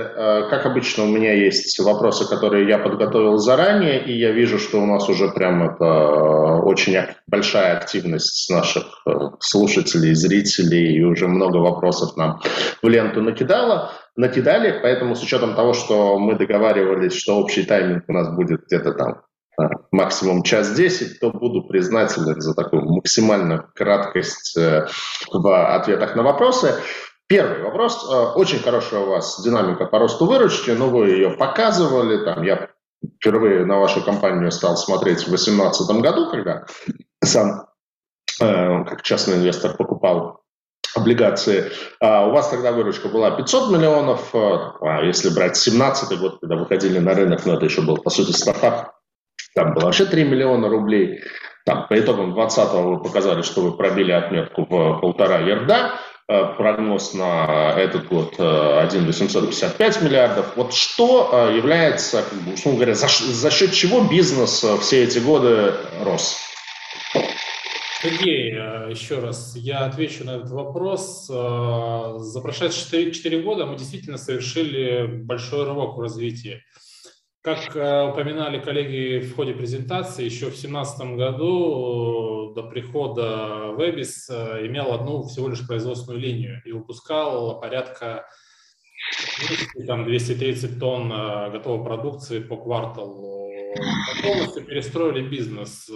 Э, как обычно, у меня есть вопросы, которые я подготовил заранее, и я вижу, что у нас уже прям это э, очень большая активность наших э, слушателей, зрителей, и уже много вопросов нам в ленту накидало, накидали, поэтому с учетом того, что мы договаривались, что общий тайминг у нас будет где-то там максимум час десять, то буду признателен за такую максимальную краткость в ответах на вопросы. Первый вопрос. Э, очень хорошая у вас динамика по росту выручки, но вы ее показывали. Там, я впервые на вашу компанию стал смотреть в 2018 году, когда сам э, как частный инвестор покупал облигации. А у вас тогда выручка была 500 миллионов, э, а если брать 17 год, когда выходили на рынок, но ну, это еще был, по сути, стартап, там было вообще 3 миллиона рублей. Там, по итогам 2020 вы показали, что вы пробили отметку в полтора ярда. Э, прогноз на этот год 1 855 миллиардов. Вот что э, является, условно говоря, за, за счет чего бизнес э, все эти годы рос? Сергей, еще раз, я отвечу на этот вопрос. За прошедшие 4, 4 года мы действительно совершили большой рывок в развитии. Как э, упоминали коллеги в ходе презентации, еще в 2017 году э, до прихода Webis э, имел одну всего лишь производственную линию и выпускал порядка там, 230 тонн готовой продукции по кварталу. Полностью перестроили бизнес,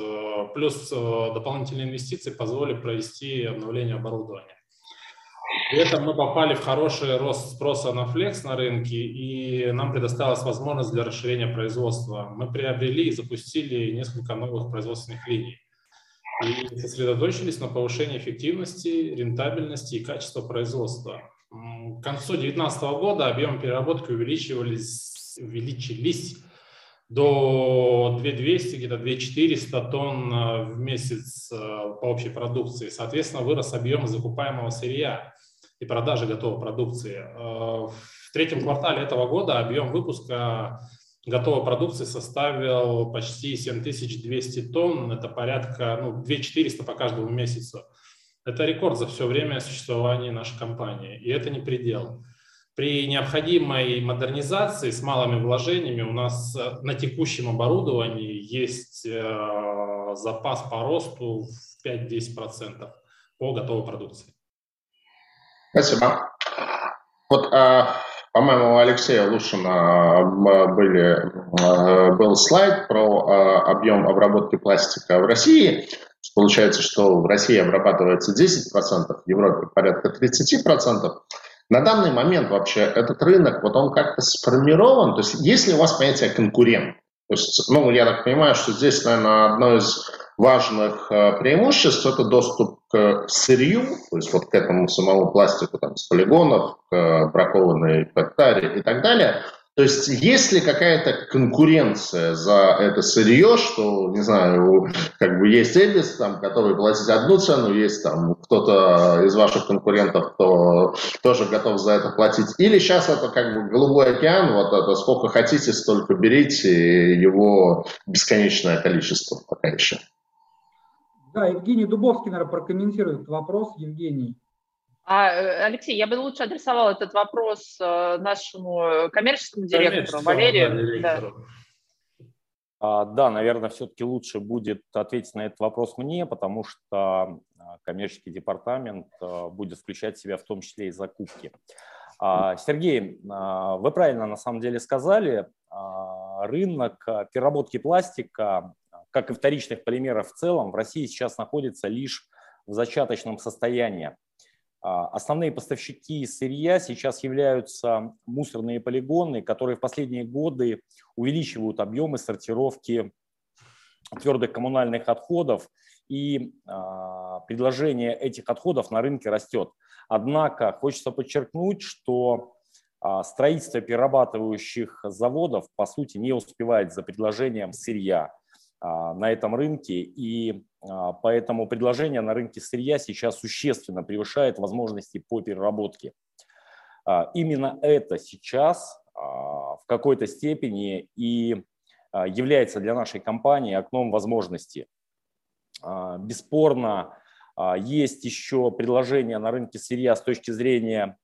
плюс дополнительные инвестиции позволили провести обновление оборудования. При этом мы попали в хороший рост спроса на флекс на рынке, и нам предоставилась возможность для расширения производства. Мы приобрели и запустили несколько новых производственных линий и сосредоточились на повышении эффективности, рентабельности и качества производства. К концу 2019 года объемы переработки увеличивались, увеличились до 2200, где-то 2400 тонн э, в месяц э, по общей продукции. Соответственно, вырос объем закупаемого сырья и продажи готовой продукции. Э, в третьем квартале этого года объем выпуска готовой продукции составил почти 7200 тонн, это порядка ну, 2400 по каждому месяцу. Это рекорд за все время существования нашей компании, и это не предел. При необходимой модернизации с малыми вложениями у нас э, на текущем оборудовании есть э, запас по росту в 5-10% по готовой продукции. Спасибо. Вот, а, по-моему, у Алексея Лушина были, а, был слайд про а, объем обработки пластика в России. Получается, что в России обрабатывается 10%, в Европе порядка 30%. На данный момент вообще этот рынок, вот он как-то сформирован, то есть есть ли у вас понятие конкурент? То есть, ну, я так понимаю, что здесь, наверное, одно из важных преимуществ – это доступ сырью, то есть вот к этому самому пластику там, с полигонов, к бракованной катаре и так далее – то есть есть ли какая-то конкуренция за это сырье, что, не знаю, как бы есть Элис, там, который платит одну цену, есть там кто-то из ваших конкурентов, кто тоже готов за это платить. Или сейчас это как бы голубой океан, вот это сколько хотите, столько берите, его бесконечное количество пока еще. Да, Евгений Дубовский, наверное, прокомментирует вопрос. Евгений. А, э, Алексей, я бы лучше адресовал этот вопрос э, нашему коммерческому директору Валерию. Да, А, да, наверное, все-таки лучше будет ответить на этот вопрос мне, потому что а, коммерческий департамент а, будет включать в себя в том числе и закупки. Сергей, вы правильно на самом деле сказали, рынок переработки пластика, как и вторичных полимеров в целом, в России сейчас находится лишь в зачаточном состоянии. А, основные поставщики сырья сейчас являются мусорные полигоны, которые в последние годы увеличивают объемы сортировки твердых коммунальных отходов, и а, предложение этих отходов на рынке растет. Однако хочется подчеркнуть, что а, строительство перерабатывающих заводов по сути не успевает за предложением сырья. А, на этом рынке, и а, поэтому предложение на рынке сырья сейчас существенно превышает возможности по переработке. А, именно это сейчас в какой-то степени и является для нашей компании окном возможностей. Бесспорно, есть еще предложения на рынке сырья с точки зрения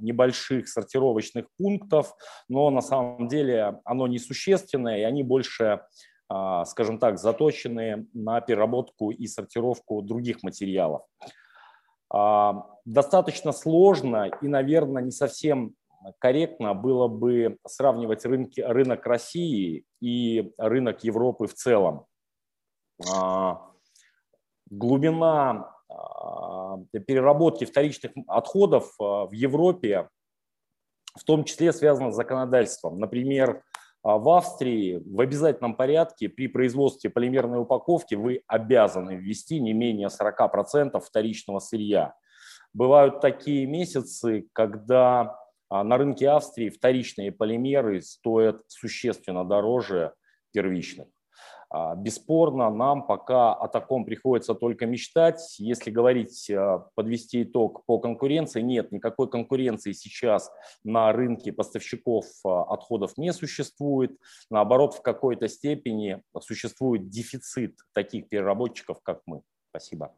небольших сортировочных пунктов, но на самом деле оно несущественное, и они больше, скажем так, заточены на переработку и сортировку других материалов. Достаточно сложно и, наверное, не совсем корректно было бы сравнивать рынки, рынок России и рынок Европы в целом. А, глубина а, переработки вторичных отходов а, в Европе в том числе связана с законодательством. Например, в Австрии в обязательном порядке при производстве полимерной упаковки вы обязаны ввести не менее 40% вторичного сырья. Бывают такие месяцы, когда а на рынке Австрии вторичные полимеры стоят существенно дороже первичных. А, бесспорно, нам пока о таком приходится только мечтать. Если говорить, а, подвести итог по конкуренции, нет, никакой конкуренции сейчас на рынке поставщиков отходов не существует. Наоборот, в какой-то степени существует дефицит таких переработчиков, как мы. Спасибо.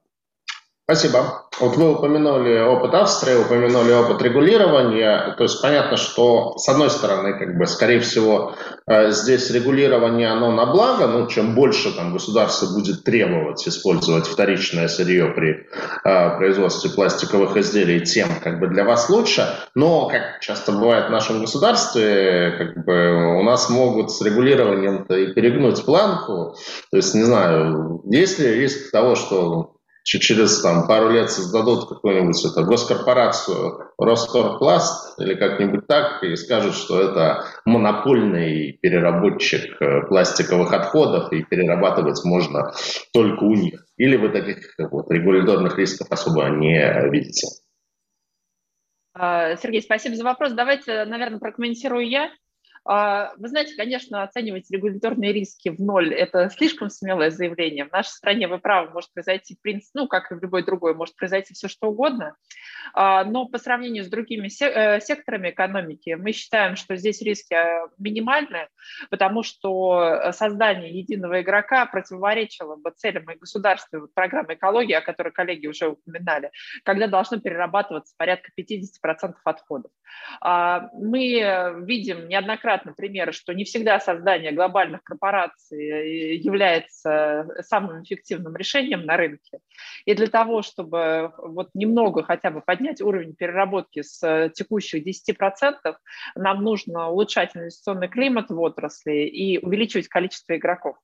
Спасибо. Вот вы упомянули опыт Австрии, упомянули опыт регулирования. То есть понятно, что с одной стороны, как бы, скорее всего, э, здесь регулирование, оно на благо, ну, чем больше там государство будет требовать использовать вторичное сырье при э, производстве пластиковых изделий, тем как бы для вас лучше. Но, как часто бывает в нашем государстве, как бы у нас могут с регулированием-то и перегнуть планку. То есть, не знаю, есть ли риск того, что через там, пару лет создадут какую-нибудь это, госкорпорацию Росторпласт или как-нибудь так и скажут, что это монопольный переработчик э, пластиковых отходов и перерабатывать можно только у них. Или вы таких вот, регуляторных рисков особо не видите? А, Сергей, спасибо за вопрос. Давайте, наверное, прокомментирую я. А, вы знаете, конечно, оценивать регуляторные риски в ноль – это слишком смелое заявление. В нашей стране, вы правы, может произойти, в принципе, ну, как и в любой другой, может произойти все что угодно. А, но по сравнению с другими э, секторами экономики мы считаем, что здесь риски э, минимальны, потому что создание единого игрока противоречило бы целям и государственной программы экологии, о которой коллеги уже упоминали, когда должно перерабатываться порядка 50% отходов. А, мы видим неоднократно примеры, что не всегда создание глобальных корпораций э, является самым эффективным решением на рынке. И для того, чтобы вот немного хотя бы поднять уровень переработки с текущих 10%, нам нужно улучшать инвестиционный климат в отрасли и увеличивать количество игроков.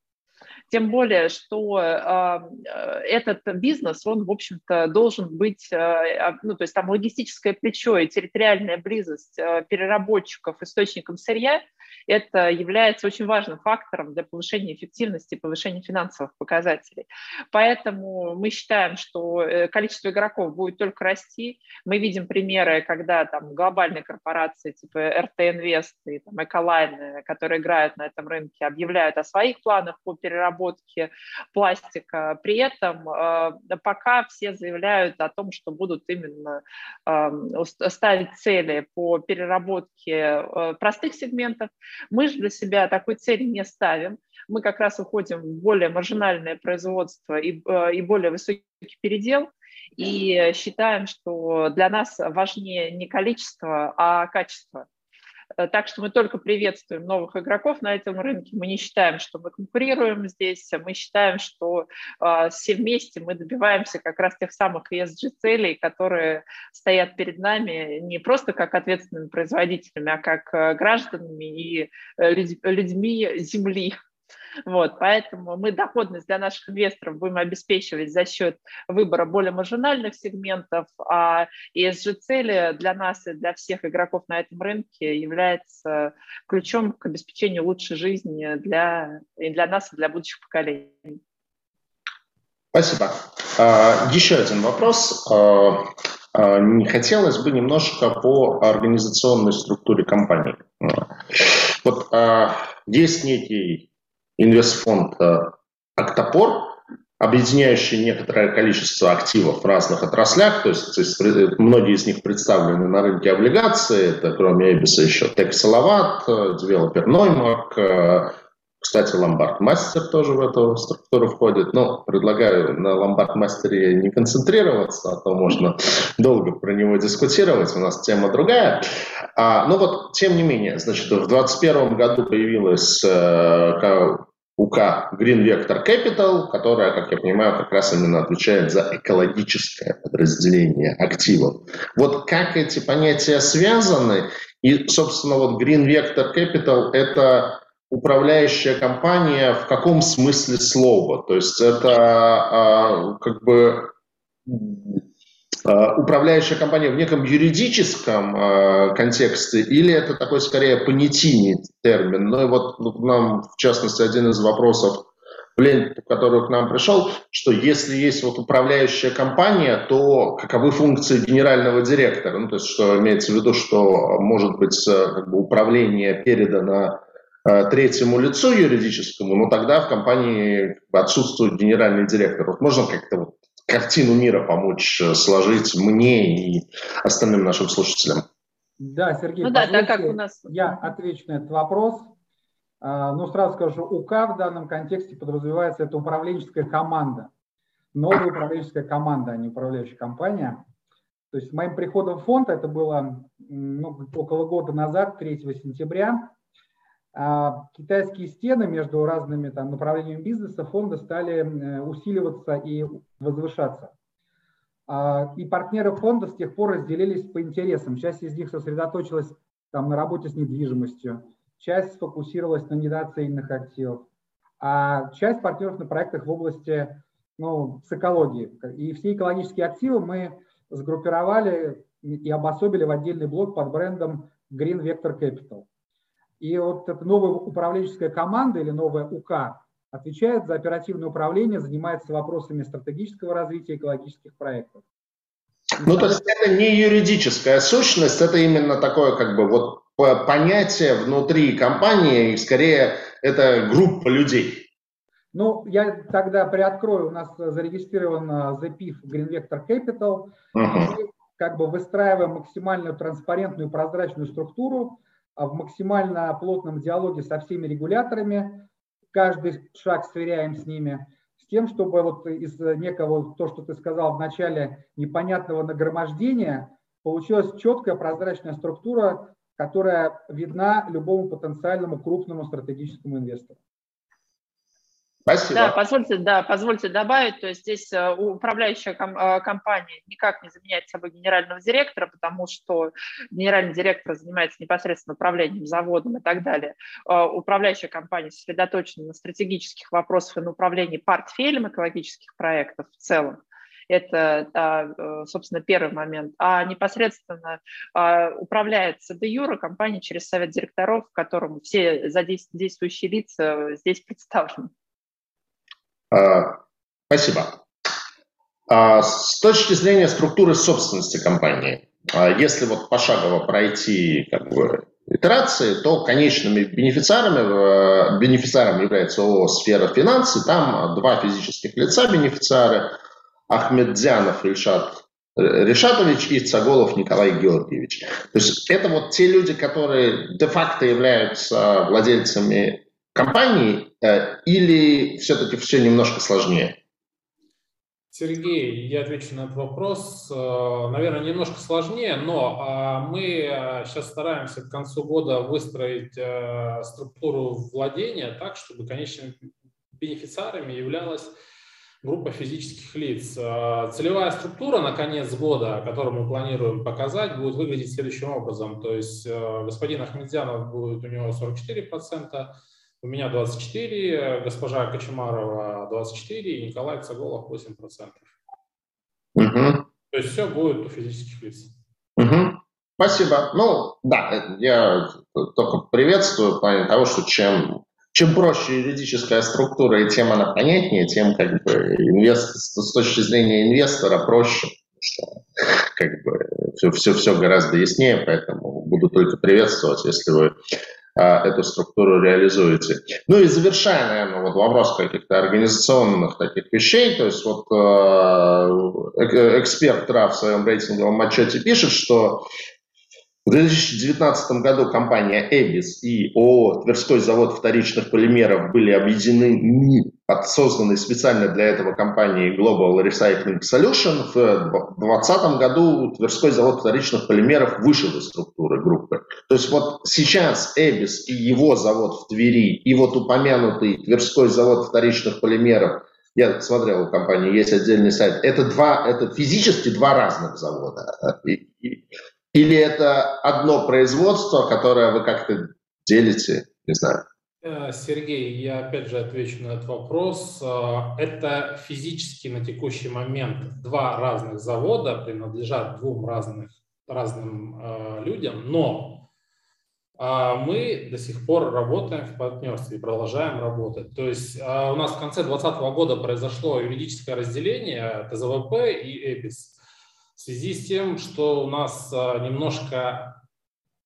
Тем более, что э, этот бизнес, он, в общем-то, должен быть, э, ну, то есть там логистическое плечо и территориальная близость э, переработчиков источником сырья – это является очень важным фактором для повышения эффективности повышения финансовых показателей. Поэтому мы считаем, что э, количество игроков будет только расти. Мы видим примеры, когда там глобальные корпорации типа РТ Инвест и там, Эколайн, которые играют на этом рынке, объявляют о своих планах по переработке пластика. При этом э, пока все заявляют о том, что будут именно э, ставить цели по переработке э, простых сегментов, мы же для себя такой цели не ставим. Мы как раз уходим в более маржинальное производство и, э, и более высокий передел, и считаем, что для нас важнее не количество, а качество. Э, так что мы только приветствуем новых игроков на этом рынке. Мы не считаем, что мы конкурируем здесь. Мы считаем, что э, все вместе мы добиваемся как раз тех самых ESG-целей, которые стоят перед нами не просто как ответственными производителями, а как э, гражданами и людьми Земли. Вот, поэтому мы доходность для наших инвесторов будем обеспечивать за счет выбора более маржинальных сегментов, а ESG-цели для нас и для всех игроков на этом рынке является ключом к обеспечению лучшей жизни для, и для нас, и для будущих поколений. Спасибо. А, еще один вопрос. А, а, не хотелось бы немножко по организационной структуре компании. Вот есть некий инвестфонд э, «Октопор», объединяющий некоторое количество активов в разных отраслях, то есть, то есть многие из них представлены на рынке облигаций, это кроме Эбиса еще Тек Салават, Девелопер Ноймак, Кстати, ломбард-мастер тоже в эту структуру входит. Но предлагаю на ломбард-мастере не концентрироваться, а то можно долго про него дискутировать. У нас тема другая. А, ну вот, тем не менее, значит, в 2021 году появилась э, УК Green Vector Capital, которая, как я понимаю, как раз именно отвечает за экологическое подразделение активов. Вот как эти понятия связаны? И, собственно, вот Green Vector Capital – это управляющая компания в каком смысле слова? То есть это а, как бы а, управляющая компания в неком юридическом а, контексте или это такой скорее понятийный термин? Ну и вот ну, нам, в частности, один из вопросов, блин, который к нам пришел, что если есть вот управляющая компания, то каковы функции генерального директора? Ну, то есть, что имеется в виду, что может быть как бы, управление передано Э, третьему лицу юридическому, но тогда в компании отсутствует генеральный директор. Вот можно как-то вот картину мира помочь э, сложить мне и остальным нашим слушателям? Да, Сергей, ну, да, так как у нас... я отвечу на этот вопрос. А, ну, сразу скажу, УК в данном контексте подразумевается, это управленческая команда. Новая управленческая команда, а не управляющая компания. То есть моим приходом в фонд, это было ну, около года назад, 3 сентября, китайские стены между разными там, направлениями бизнеса фонда стали э, усиливаться и возвышаться. А, и партнеры фонда с тех пор разделились по интересам. Часть из них сосредоточилась там, на работе с недвижимостью, часть сфокусировалась на недооцененных активах, а часть партнеров на проектах в области ну, с экологией. И все экологические активы мы сгруппировали и обособили в отдельный блок под брендом Green Vector Capital. И вот эта новая управленческая команда или новая УК отвечает за оперативное управление, занимается вопросами стратегического развития экологических проектов. Ну, то есть это не юридическая сущность, это именно такое как бы вот понятие внутри компании, и скорее это группа людей. Ну, я тогда приоткрою, у нас зарегистрирован The PIF Green Vector Capital, uh-huh. мы как бы выстраиваем максимальную транспарентную прозрачную структуру, а в максимально плотном диалоге со всеми регуляторами, каждый шаг сверяем с ними, с тем, чтобы вот из некого, то, что ты сказал в начале, непонятного нагромождения, получилась четкая прозрачная структура, которая видна любому потенциальному крупному стратегическому инвестору. Спасибо. Да, позвольте, да, позвольте добавить, то есть здесь э, управляющая э, компания никак не заменяет собой генерального директора, потому что генеральный директор занимается непосредственно управлением заводом и так далее. Э, управляющая компания сосредоточена на стратегических вопросах и на управлении портфелем экологических проектов в целом. Это, собственно, первый момент. А непосредственно управляется де юра компания через совет директоров, в котором все задействующие лица здесь представлены. А, спасибо. А, с точки зрения структуры собственности компании, а, если вот пошагово пройти как бы, итерации, то конечными бенефициарами, бенефициаром является ООО «Сфера финансы». Там два физических лица бенефициары – Ахмедзянов Ильшат Решатович и Цаголов Николай Георгиевич. То есть это вот те люди, которые де-факто являются владельцами компании э, или все-таки все немножко сложнее? Сергей, я отвечу на этот вопрос. Э, наверное, немножко сложнее, но а, мы сейчас э, стараемся к концу года выстроить структуру владения так, чтобы конечными бенефициарами являлась группа физических лиц. Целевая структура на конец года, которую мы планируем показать, будет выглядеть следующим образом. То есть господин Ахмедзянов будет у него 44%, у меня 24, госпожа Кочемарова 24 и Николай Цаголов 8%. Угу. То есть все будет у физических лиц. Угу. Спасибо. Ну, да, я только приветствую плане того, что чем, чем проще юридическая структура и тем она понятнее, тем как бы инвест, с точки зрения инвестора проще, что как бы все, все, все гораздо яснее, поэтому буду только приветствовать, если вы эту структуру реализуете. Ну и завершая, наверное, вот вопрос каких-то организационных таких вещей, то есть вот э, эксперт ТРА в своем рейтинговом отчете пишет, что В 2019 году компания «Эбис» и ООО «Тверской завод вторичных полимеров» были объединены под созданной специально для этого компании Global Recycling Solution. В 2020 году Тверской завод вторичных полимеров вышел из структуры группы. То есть вот сейчас «Эбис» и его завод в Твери, и вот упомянутый Тверской завод вторичных полимеров – я смотрел у компании, есть отдельный сайт. Это два, это физически два разных завода. Или это одно производство, которое вы как-то делите? Не знаю. Э, Сергей, я опять же отвечу на этот вопрос. Э, это физически на текущий момент два разных завода принадлежат двум разных, разным э, людям, но мы до сих пор работаем в партнерстве и продолжаем работать. То есть у нас в конце 2020 года произошло юридическое разделение ТЗВП и ЭБИС в связи с тем, что у нас а, немножко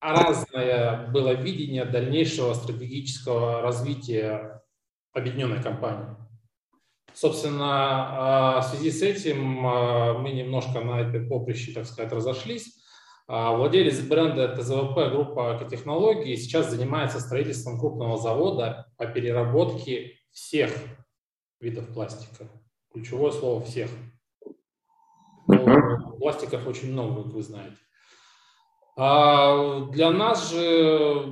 разное было видение дальнейшего стратегического развития объединенной компании. Собственно, а, в связи с этим а, мы немножко на этой поприще, так сказать, разошлись. Владелец бренда ТЗВП группа экотехнологий сейчас занимается строительством крупного завода по переработке всех видов пластика. Ключевое слово «всех». Uh-huh. Пластиков очень много, как вы знаете. А для нас же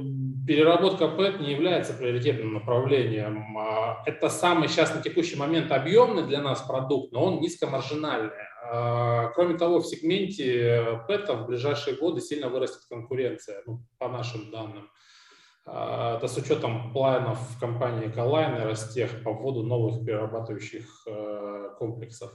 переработка ПЭТ не является приоритетным направлением. А это самый сейчас на текущий момент объемный для нас продукт, но он низкомаржинальный. А кроме того, в сегменте ПЭТа в ближайшие годы сильно вырастет конкуренция, ну, по нашим данным. А, это с учетом планов компании Эколайн и Ростех по вводу новых перерабатывающих э, комплексов.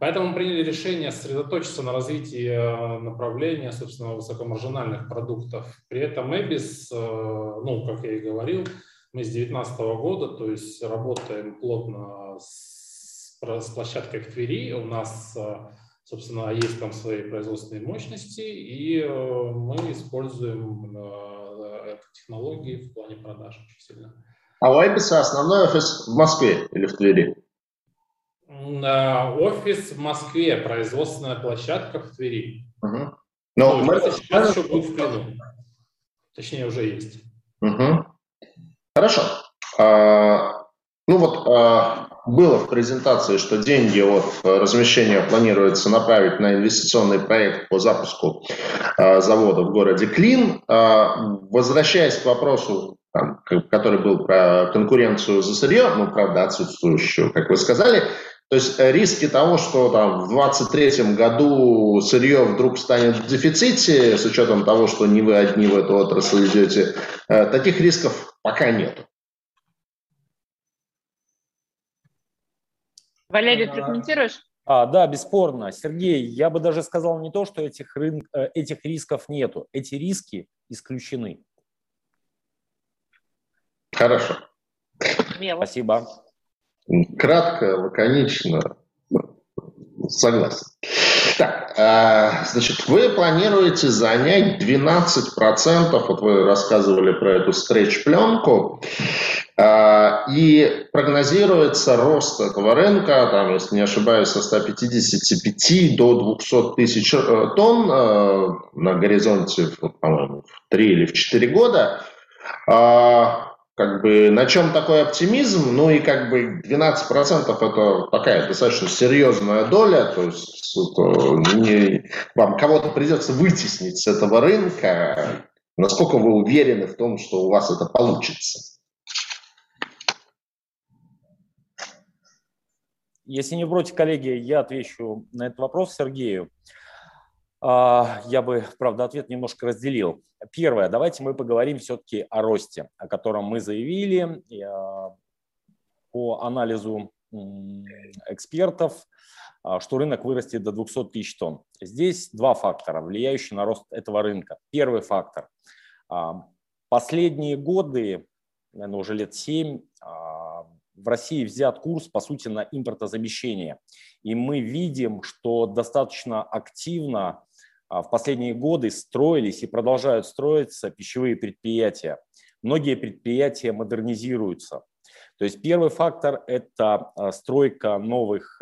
Поэтому мы приняли решение сосредоточиться на развитии э, направления, собственно, высокомаржинальных продуктов. При этом Эбис, э, ну, как я и говорил, мы с 2019 года, то есть работаем плотно с, с площадкой в Твери. У нас, э, собственно, есть там свои производственные мощности, и мы используем технологии в плане продаж очень сильно. А у Эбиса основной офис в Москве или в Твери? Офис в Москве, производственная площадка в Твери. Угу. Но ну, мы... сейчас еще будет в Клину. Точнее, уже есть. Угу. Хорошо. А, ну вот а, было в презентации, что деньги от размещения планируется направить на инвестиционный проект по запуску а, завода в городе Клин. А, возвращаясь к вопросу там, который был про конкуренцию за сырье, ну, правда, отсутствующую, как вы сказали, то есть э, риски того, что там в 2023 году сырье вдруг станет в дефиците, с учетом того, что не вы одни в эту отрасль идете, э, таких рисков пока нет. Валерий, прокомментируешь? А, да, бесспорно. Сергей, я бы даже сказал не то, что этих, рын... Э, этих рисков нету. Эти риски исключены. Хорошо. Смело. Спасибо. Кратко, лаконично. Согласен. Так, а, значит, вы планируете занять 12%, вот вы рассказывали про эту стретч-пленку, и прогнозируется рост этого рынка, там, если не ошибаюсь, со 155 до 200 тысяч э, тонн э, на горизонте, по-моему, в 3 или в 4 года. А, как бы на чем такой оптимизм? Ну и как бы 12% это такая достаточно серьезная доля, то есть не, вам кого-то придется вытеснить с этого рынка. Насколько вы уверены в том, что у вас это получится? Если не против, коллеги, я отвечу на этот вопрос Сергею. А, я бы, правда, ответ немножко разделил. Первое, давайте мы поговорим все-таки о росте, о котором мы заявили а, по анализу экспертов, а, что рынок вырастет до 200 тысяч тонн. Здесь два фактора, влияющие на рост этого рынка. Первый фактор. Последние годы, наверное, уже лет 7, в России взят курс, по сути, на импортозамещение. И мы видим, что достаточно активно а, в последние годы строились и продолжают строиться пищевые предприятия. Многие предприятия модернизируются. То есть первый фактор – это стройка новых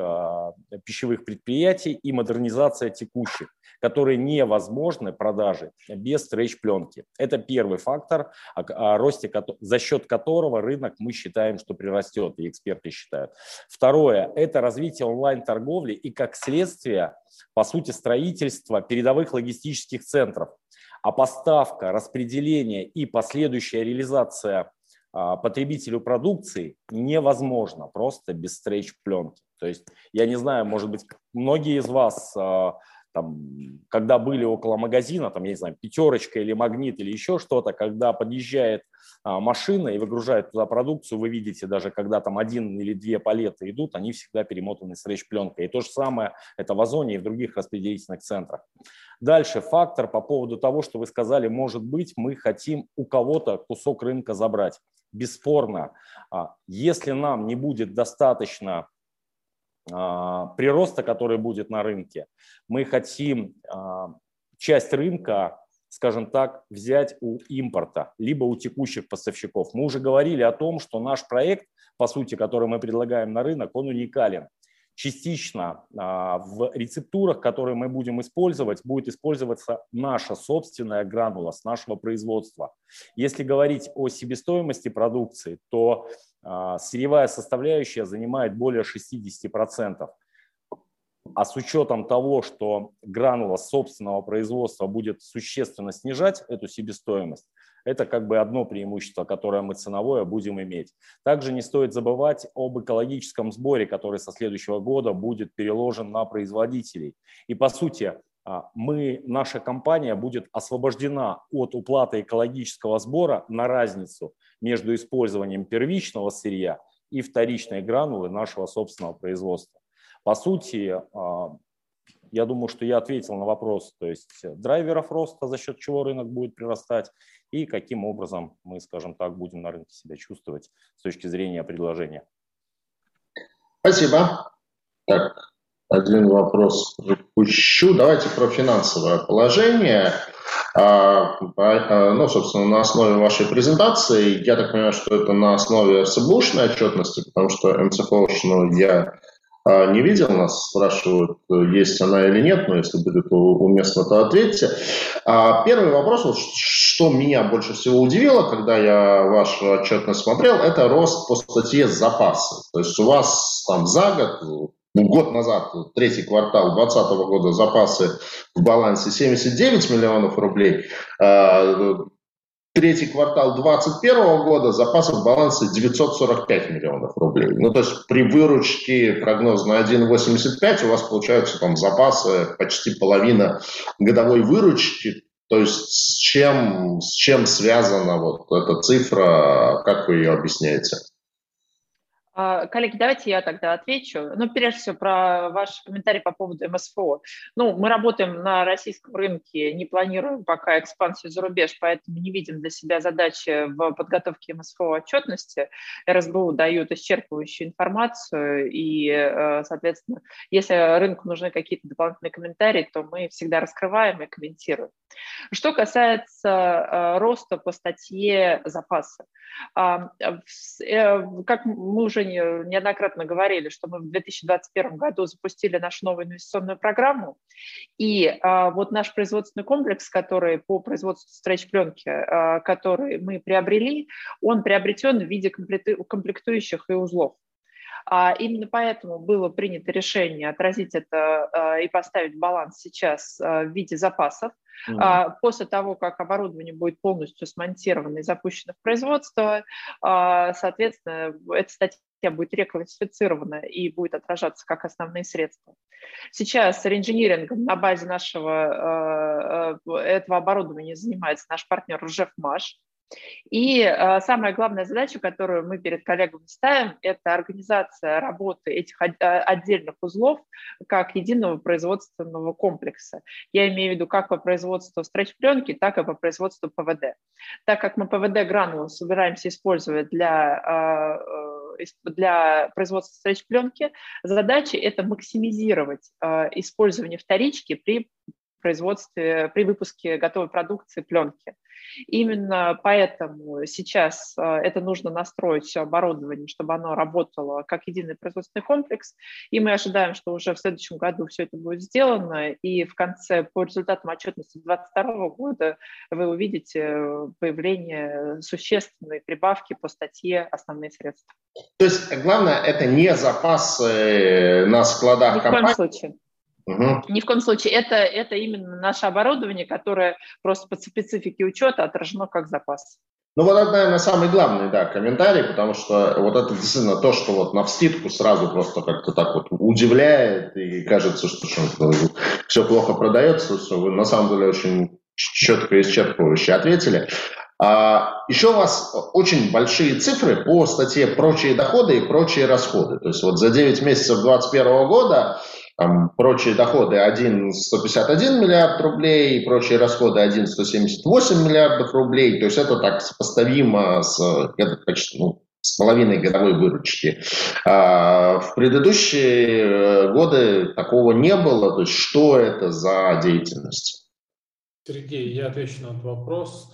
пищевых предприятий и модернизация текущих, которые невозможны продажи без стрейч-пленки. Это первый фактор, о росте, за счет которого рынок мы считаем, что прирастет, и эксперты считают. Второе – это развитие онлайн-торговли и, как следствие, по сути, строительство передовых логистических центров. А поставка, распределение и последующая реализация а, потребителю продукции невозможно просто без стрейч-пленки. То есть, я не знаю, может быть, многие из вас а, там, когда были около магазина, там, я не знаю, пятерочка или магнит или еще что-то, когда подъезжает а, машина и выгружает туда продукцию, вы видите даже, когда там один или две палеты идут, они всегда перемотаны стрейч-пленкой. И то же самое это в Озоне и в других распределительных центрах. Дальше фактор по поводу того, что вы сказали, может быть, мы хотим у кого-то кусок рынка забрать. Бесспорно, а, если нам не будет достаточно прироста, который будет на рынке. Мы хотим а, часть рынка, скажем так, взять у импорта, либо у текущих поставщиков. Мы уже говорили о том, что наш проект, по сути, который мы предлагаем на рынок, он уникален. Частично а, в рецептурах, которые мы будем использовать, будет использоваться наша собственная гранула с нашего производства. Если говорить о себестоимости продукции, то а, сырьевая составляющая занимает более 60%. А с учетом того, что гранула собственного производства будет существенно снижать эту себестоимость, это как бы одно преимущество, которое мы ценовое будем иметь. Также не стоит забывать об экологическом сборе, который со следующего года будет переложен на производителей. И по сути, а, мы, наша компания будет освобождена от уплаты экологического сбора на разницу между использованием первичного сырья и вторичной гранулы нашего собственного производства. По сути, а, я думаю, что я ответил на вопрос, то есть драйверов роста, за счет чего рынок будет прирастать, и каким образом мы, скажем так, будем на рынке себя чувствовать с точки зрения предложения. Спасибо. Так, один вопрос пропущу. Давайте про финансовое положение. А, ну, собственно, на основе вашей презентации, я так понимаю, что это на основе СБУшной отчетности, потому что МЦФОшную я не видел, нас спрашивают, есть она или нет, но если будет уместно, то ответьте. Первый вопрос, что меня больше всего удивило, когда я вашу отчетность смотрел, это рост по статье запасы. То есть у вас там за год ну, год назад, третий квартал 2020 года, запасы в балансе 79 миллионов рублей. Третий квартал 2021 года запасы в балансе 945 миллионов рублей. Ну, то есть при выручке прогноз на 1,85 у вас получаются там запасы почти половина годовой выручки. То есть с чем, с чем связана вот эта цифра, как вы ее объясняете? А, коллеги, давайте я тогда отвечу. Ну, прежде всего, про ваш комментарий по поводу МСФО. Ну, мы работаем на российском рынке, не планируем пока экспансию за рубеж, поэтому не видим для себя задачи в подготовке МСФО отчетности. РСБУ дают исчерпывающую информацию, и, э, соответственно, если рынку нужны какие-то дополнительные комментарии, то мы всегда раскрываем и комментируем. Что касается э, роста по статье запасы. А, э, как мы уже неоднократно говорили, что мы в 2021 году запустили нашу новую инвестиционную программу, и а, вот наш производственный комплекс, который по производству стретч-пленки, а, который мы приобрели, он приобретен в виде комплектующих и узлов. А именно поэтому было принято решение отразить это а, и поставить баланс сейчас в виде запасов. Mm-hmm. После того, как оборудование будет полностью смонтировано и запущено в производство, соответственно, эта статья будет реклассифицирована и будет отражаться как основные средства. Сейчас реинжинирингом на базе нашего этого оборудования занимается наш партнер Ржевмаш. И э, самая главная задача, которую мы перед коллегами ставим, это организация работы этих а, отдельных узлов как единого производственного комплекса. Я имею в виду как по производству стретч-пленки, так и по производству ПВД. Так как мы ПВД-гранулы собираемся использовать для э, для производства стретч-пленки, задача это максимизировать использование вторички при производстве, при выпуске готовой продукции пленки. Именно поэтому сейчас э, это нужно настроить все оборудование, чтобы оно работало как единый производственный комплекс. И мы ожидаем, что уже в следующем году все это будет сделано. И в конце, по результатам отчетности 2022 года, вы увидите появление существенной прибавки по статье «Основные средства». То есть главное, это не запасы на складах Ни компании. в коем случае. Угу. Ни в коем случае. Это, это именно наше оборудование, которое просто по специфике учета отражено как запас. Ну вот это, наверное, самый главный, да, комментарий, потому что вот это действительно то, что вот на вскидку сразу просто как-то так вот удивляет и кажется, что, что все плохо продается, что вы на самом деле очень четко и исчерпывающе ответили. А, еще у вас очень большие цифры по статье «Прочие доходы и прочие расходы». То есть вот за 9 месяцев 2021 года там, прочие доходы 1,151 миллиард рублей, прочие расходы 1,178 миллиардов рублей. То есть это так сопоставимо с, это почти, ну, с половиной годовой выручки. А в предыдущие э, годы такого не было. То есть что это за деятельность? Сергей, я отвечу на этот вопрос.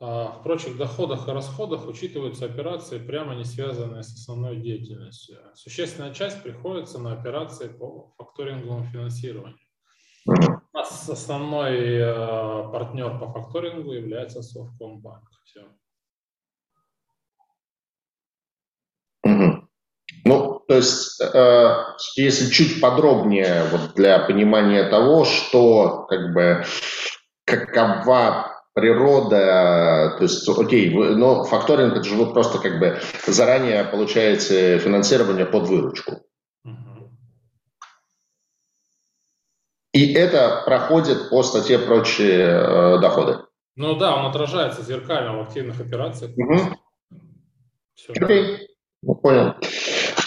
А в прочих доходах и расходах учитываются операции, прямо не связанные с основной деятельностью. Существенная часть приходится на операции по факторинговому финансированию. У нас основной э, партнер по факторингу является Совкомбанк. Все. Ну, то есть, э, если чуть подробнее, вот для понимания того, что как бы какова природа, то есть, окей, вы, но факторинг это же вы просто как бы заранее получаете финансирование под выручку. И это проходит по статье прочие э, доходы. Ну да, он отражается зеркально в активных операциях. Угу. Все. Окей, ну, понял.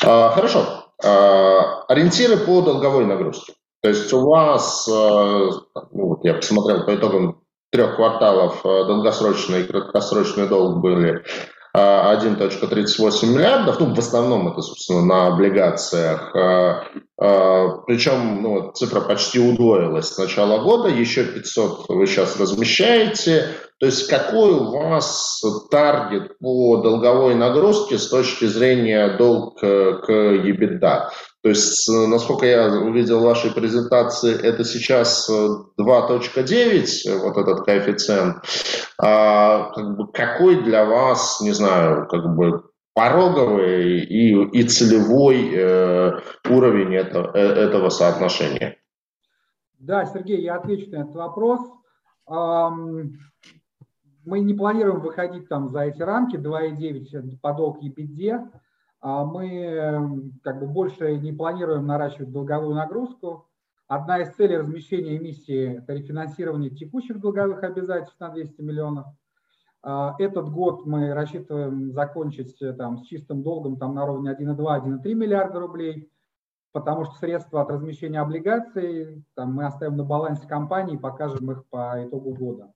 А, хорошо. А, ориентиры по долговой нагрузке. То есть у вас, э, ну, вот я посмотрел по итогам трех кварталов э, долгосрочный и краткосрочный долг были 1.38 э, миллиардов, ну, в основном это, собственно, на облигациях. Э, Причем ну, цифра почти удвоилась с начала года, еще 500 вы сейчас размещаете. То есть какой у вас таргет по долговой нагрузке с точки зрения долг к EBITDA? То есть, насколько я увидел в вашей презентации, это сейчас 2.9, вот этот коэффициент. А, как бы, какой для вас, не знаю, как бы пороговый и, и целевой э, уровень это, э, этого соотношения? Да, Сергей, я отвечу на этот вопрос. Мы не планируем выходить там за эти рамки 2,9 по долг EBITDA. А мы как бы больше не планируем наращивать долговую нагрузку. Одна из целей размещения эмиссии – это рефинансирование текущих долговых обязательств на 200 миллионов. А этот год мы рассчитываем закончить э, там, с чистым долгом там, на уровне 1,2-1,3 миллиарда рублей, потому что средства от размещения облигаций там, мы оставим на балансе компании и покажем их по итогу года.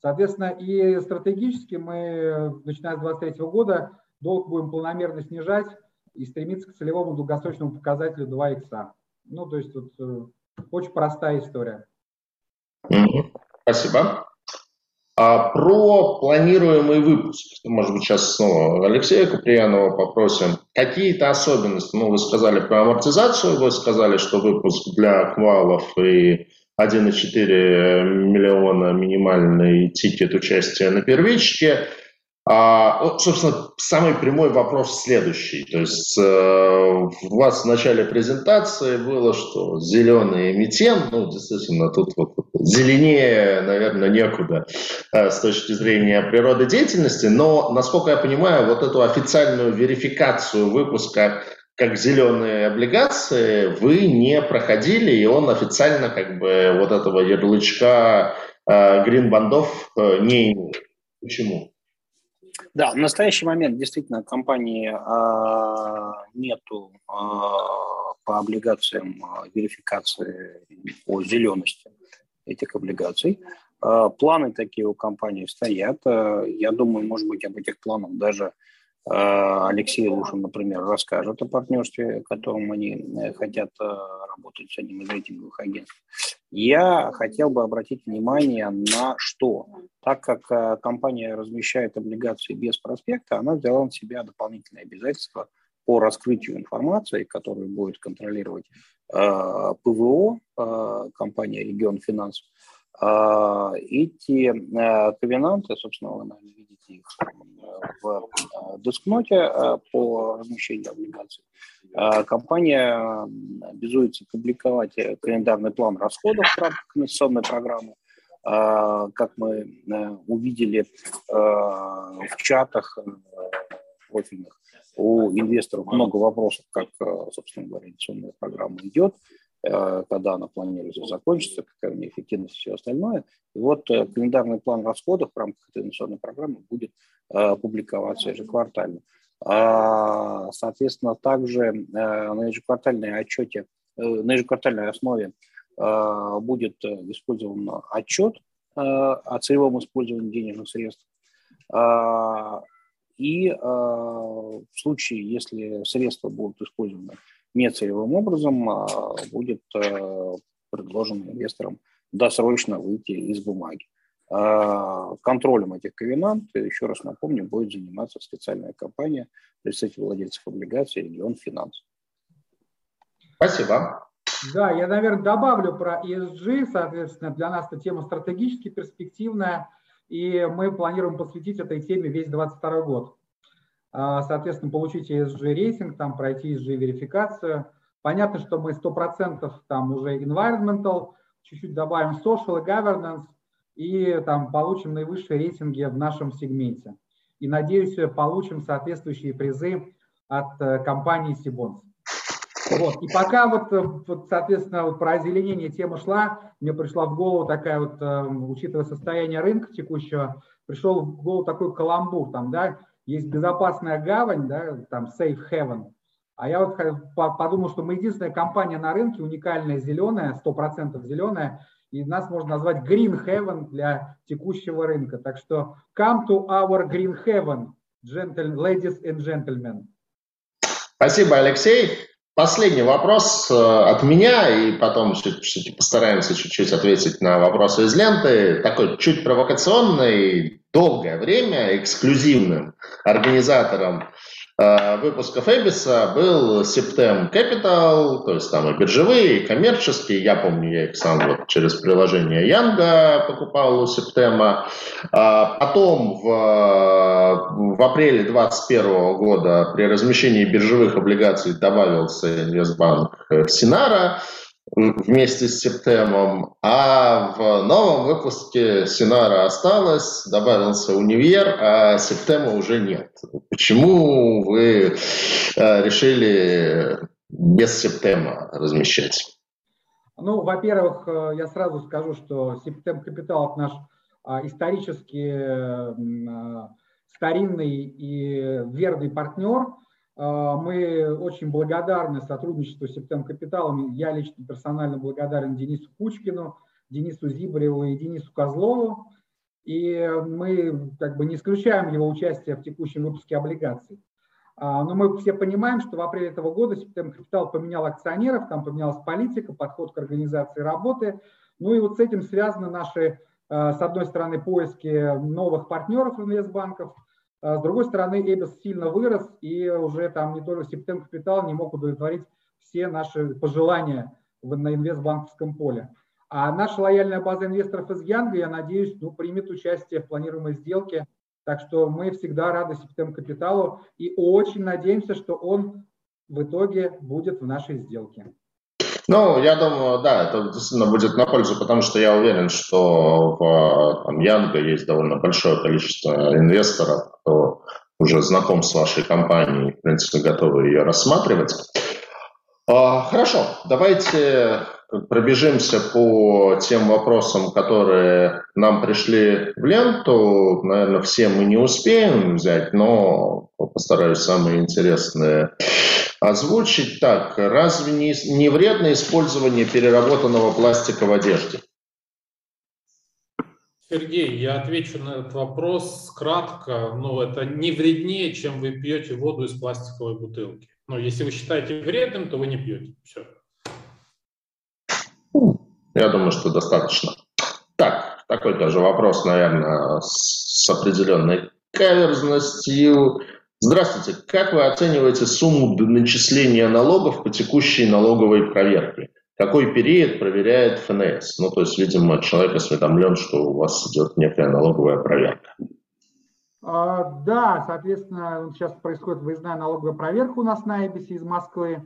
Соответственно, и стратегически мы, начиная с 2023 года, долг будем планомерно снижать и стремиться к целевому долгосрочному показателю 2 икса. Ну, то есть тут э, очень простая история. Спасибо. А про планируемый выпуск, может быть, сейчас снова Алексея Куприянова попросим. Какие-то особенности, ну, вы сказали про амортизацию, вы сказали, что выпуск для квалов и 1,4 миллиона минимальный тикет участия на первичке – а, собственно, самый прямой вопрос следующий. То есть э, у вас в начале презентации было, что зеленый эмитент, ну, действительно, тут вот зеленее, наверное, некуда э, с точки зрения природы деятельности, но, насколько я понимаю, вот эту официальную верификацию выпуска как зеленые облигации вы не проходили, и он официально как бы вот этого ярлычка э, грин-бандов э, не имеет. Почему? Да, в настоящий момент действительно компании э, нету э, по облигациям э, верификации по зелености этих облигаций. Планы такие у компании стоят. Я думаю, может быть, об этих планах даже Алексей Лушин, например, расскажет о партнерстве, которым они хотят работать с одним из рейтинговых агентств. Я хотел бы обратить внимание на что. Так как э, компания размещает облигации без проспекта, она взяла на себя дополнительные обязательства по раскрытию информации, которую будет контролировать э, ПВО, э, компания «Регион Финанс». Э, эти э, ковенанты, собственно, вы, наверное, видите их в э, дискноте э, по размещению облигаций. Э, компания обязуется публиковать календарный план расходов в рамках инвестиционной программы. Как мы увидели в чатах профильных, у инвесторов много вопросов, как, собственно говоря, инвестиционная программа идет, когда она планируется закончиться, какая у нее эффективность и все остальное. И вот календарный план расходов в рамках этой инвестиционной программы будет публиковаться ежеквартально. А, соответственно, также э, на ежеквартальной отчете, э, на ежеквартальной основе э, будет использован отчет о целевом использовании денежных средств. А, и в случае, если средства будут использованы нецелевым образом, будет предложено инвесторам досрочно выйти из бумаги. А, контролем этих ковенант, еще раз напомню, будет заниматься специальная компания представителей владельцев облигаций «Регион Финанс». Спасибо. Да, я, наверное, добавлю про ESG. Соответственно, для нас эта тема стратегически перспективная, и мы планируем посвятить этой теме весь 2022 год. А, соответственно, получить ESG рейтинг, там пройти ESG верификацию. Понятно, что мы 100% там уже environmental, чуть-чуть добавим social и governance, и там получим наивысшие рейтинги в нашем сегменте. И, надеюсь, получим соответствующие призы от э, компании Сибонс. Вот. И пока вот, э, вот, соответственно, вот про озеленение тема шла, мне пришла в голову такая вот, э, учитывая состояние рынка текущего, пришел в голову такой каламбур, там, да, есть безопасная гавань, да, там, safe haven, а я вот подумал, что мы единственная компания на рынке, уникальная зеленая, 100% зеленая, и нас можно назвать Green Heaven для текущего рынка. Так что come to our Green Heaven, ladies and gentlemen. Спасибо, Алексей. Последний вопрос э, от меня, и потом постараемся чуть-чуть ответить на вопросы из ленты. Такой чуть провокационный, долгое время эксклюзивным организатором Э, выпусков Эбиса был Septem Capital, то есть там и биржевые, и коммерческие. Я помню, я их сам вот через приложение Янга покупал у Септема. Потом в, в апреле 2021 года при размещении биржевых облигаций добавился инвестбанк Синара вместе с Септемом, а в новом выпуске Синара осталось, добавился Универ, а Септема уже нет. Почему вы э, решили без Септема размещать? Ну, во-первых, э, я сразу скажу, что Септем Капитал – наш а, исторически э, старинный и верный партнер – а, мы очень благодарны сотрудничеству с Септем Капиталом. Я лично персонально благодарен Денису Кучкину, Денису Зибареву и Денису Козлову. И мы как бы не исключаем его участие в текущем выпуске облигаций. А, но мы все понимаем, что в апреле этого года Септем Капитал поменял акционеров, там поменялась политика, подход к организации работы. Ну и вот с этим связаны наши, а, с одной стороны, поиски новых партнеров инвестбанков – а с другой стороны, Эбис сильно вырос, и уже там не только Септем Капитал не мог удовлетворить все наши пожелания на инвестбанковском поле. А наша лояльная база инвесторов из Янга, я надеюсь, ну, примет участие в планируемой сделке. Так что мы всегда рады Септем Капиталу и очень надеемся, что он в итоге будет в нашей сделке. Ну, я думаю, да, это действительно будет на пользу, потому что я уверен, что в там, Янго есть довольно большое количество инвесторов, кто уже знаком с вашей компанией, в принципе, готовы ее рассматривать. А, хорошо, давайте пробежимся по тем вопросам, которые нам пришли в ленту. Наверное, все мы не успеем взять, но постараюсь самые интересные озвучить так. Разве не, не вредно использование переработанного пластика в одежде? Сергей, я отвечу на этот вопрос кратко. Ну, это не вреднее, чем вы пьете воду из пластиковой бутылки. Но если вы считаете вредным, то вы не пьете. Все. Я думаю, что достаточно. Так, такой тоже вопрос, наверное, с определенной каверзностью. Здравствуйте. Как вы оцениваете сумму начисления налогов по текущей налоговой проверке? Какой период проверяет ФНС? Ну, то есть, видимо, человек осведомлен, что у вас идет некая налоговая проверка. А, да, соответственно, сейчас происходит выездная налоговая проверка у нас на Эбисе из Москвы.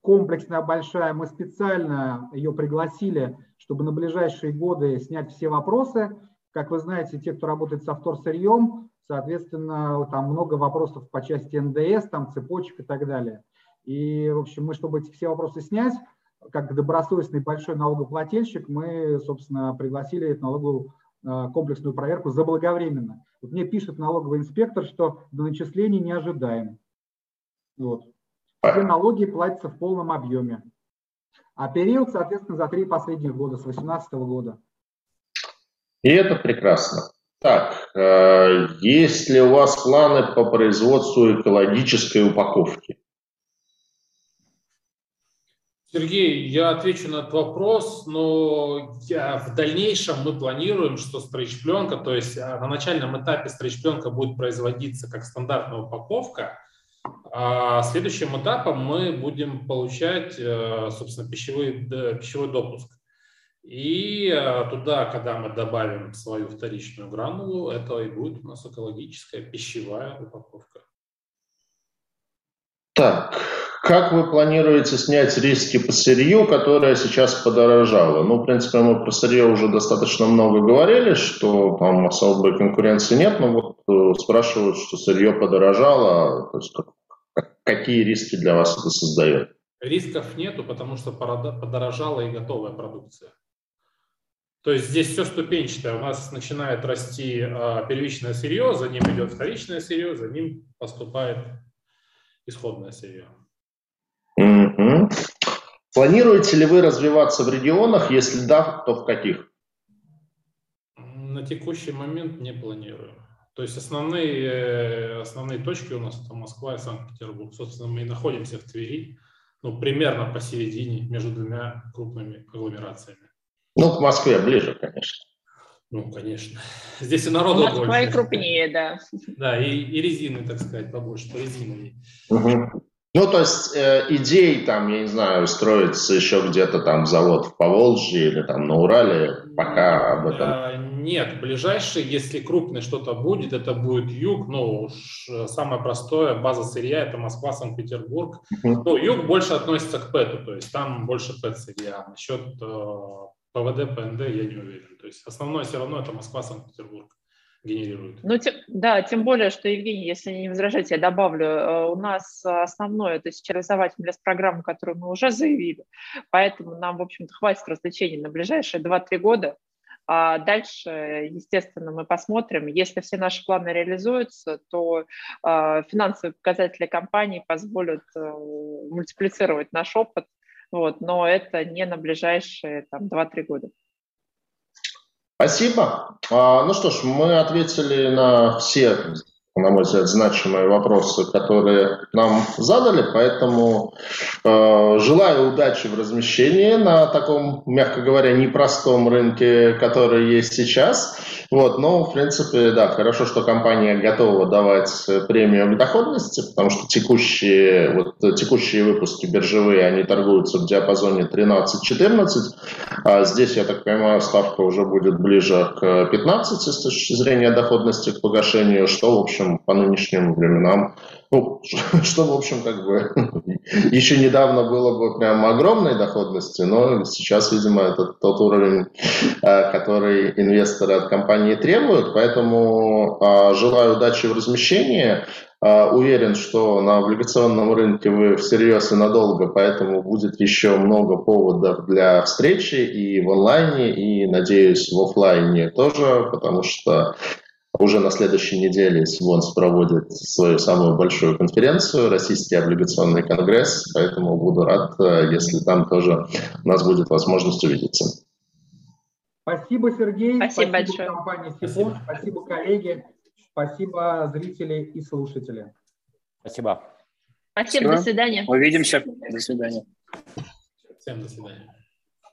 Комплексная, большая. Мы специально ее пригласили, чтобы на ближайшие годы снять все вопросы. Как вы знаете, те, кто работает со вторсырьем, Соответственно, там много вопросов по части НДС, там цепочек и так далее. И, в общем, мы, чтобы эти все вопросы снять, как добросовестный большой налогоплательщик, мы, собственно, пригласили налоговую э, комплексную проверку заблаговременно. Вот мне пишет налоговый инспектор, что до начислений не ожидаем. Вот. Все налоги платятся в полном объеме. А период, соответственно, за три последних года, с 2018 года. И это прекрасно. Так, э, есть ли у вас планы по производству экологической упаковки? Сергей, я отвечу на этот вопрос, но я, в дальнейшем мы планируем, что стрейч-пленка, то есть а, на начальном этапе стрейч-пленка будет производиться как стандартная упаковка, а следующим этапом мы будем получать, э, собственно, пищевой, пищевой допуск. И э, туда, когда мы добавим свою вторичную гранулу, это и будет у нас экологическая пищевая упаковка. Так, как вы планируете снять риски по сырью, которое сейчас подорожало? Ну, в принципе, мы про сырье уже достаточно много говорили, что там особой конкуренции нет, но вот э, спрашивают, что сырье подорожало, то есть какие риски для вас это создает? Рисков нету, потому что подорожала и готовая продукция. То есть здесь все ступенчатое. У нас начинает расти а, первичное сырье, за ним идет вторичное сырье, за ним поступает исходное сырье. Угу. Планируете ли вы развиваться в регионах? Если да, то в каких? На текущий момент не планирую. То есть основные, э, основные точки у нас это Москва и Санкт-Петербург. Собственно, мы и находимся в Твери, ну, примерно посередине между двумя крупными агломерациями. Ну, к Москве ближе, конечно. Ну, конечно. Здесь и народу Москва больше. и крупнее, да. Да, и, и резины, так сказать, побольше, по резиновой. Угу. Ну, то есть э, идей там, я не знаю, строится еще где-то там завод в Поволжье или там на Урале, пока об этом... А, нет, ближайший, если крупный что-то будет, это будет юг, ну, уж э, самое простое, база сырья, это Москва, Санкт-Петербург. Uh-huh. Ну, юг больше относится к ПЭТу, то есть там больше ПЭТ сырья. Насчет э, ПВД, ПНД я не уверен. То есть основное все равно это Москва, Санкт-Петербург генерирует. Ну, тем, да, тем более, что, Евгений, если не возражать, я добавлю, э, у нас основное это сервисовательная программа, которую мы уже заявили, поэтому нам, в общем-то, хватит развлечений на ближайшие 2-3 года. А дальше, естественно, мы посмотрим. Если все наши планы реализуются, то э, финансовые показатели компании позволят э, мультиплицировать наш опыт вот, но это не на ближайшие там, 2-3 года. Спасибо. А, ну что ж, мы ответили на все на мой взгляд, значимые вопросы, которые нам задали, поэтому э, желаю удачи в размещении на таком, мягко говоря, непростом рынке, который есть сейчас. Вот, но, в принципе, да, хорошо, что компания готова давать премию к доходности, потому что текущие, вот, текущие выпуски биржевые, они торгуются в диапазоне 13-14, а здесь, я так понимаю, ставка уже будет ближе к 15 с точки зрения доходности к погашению, что, в общем, по нынешним временам, ну, что, в общем, как бы еще недавно было бы прям огромной доходности, но сейчас, видимо, это тот уровень, э, который инвесторы от компании требуют, поэтому э, желаю удачи в размещении, э, уверен, что на облигационном рынке вы всерьез и надолго, поэтому будет еще много поводов для встречи и в онлайне, и, надеюсь, в офлайне тоже, потому что уже на следующей неделе Сибонс проводит свою самую большую конференцию, Российский облигационный конгресс, поэтому буду рад, э, если там тоже у нас будет возможность увидеться. Спасибо, Сергей. Спасибо, спасибо большое. компании Сибонс, спасибо. спасибо, коллеги, спасибо, зрители и слушатели. Спасибо. Спасибо, Все. до свидания. Увидимся. До свидания. Всем до свидания.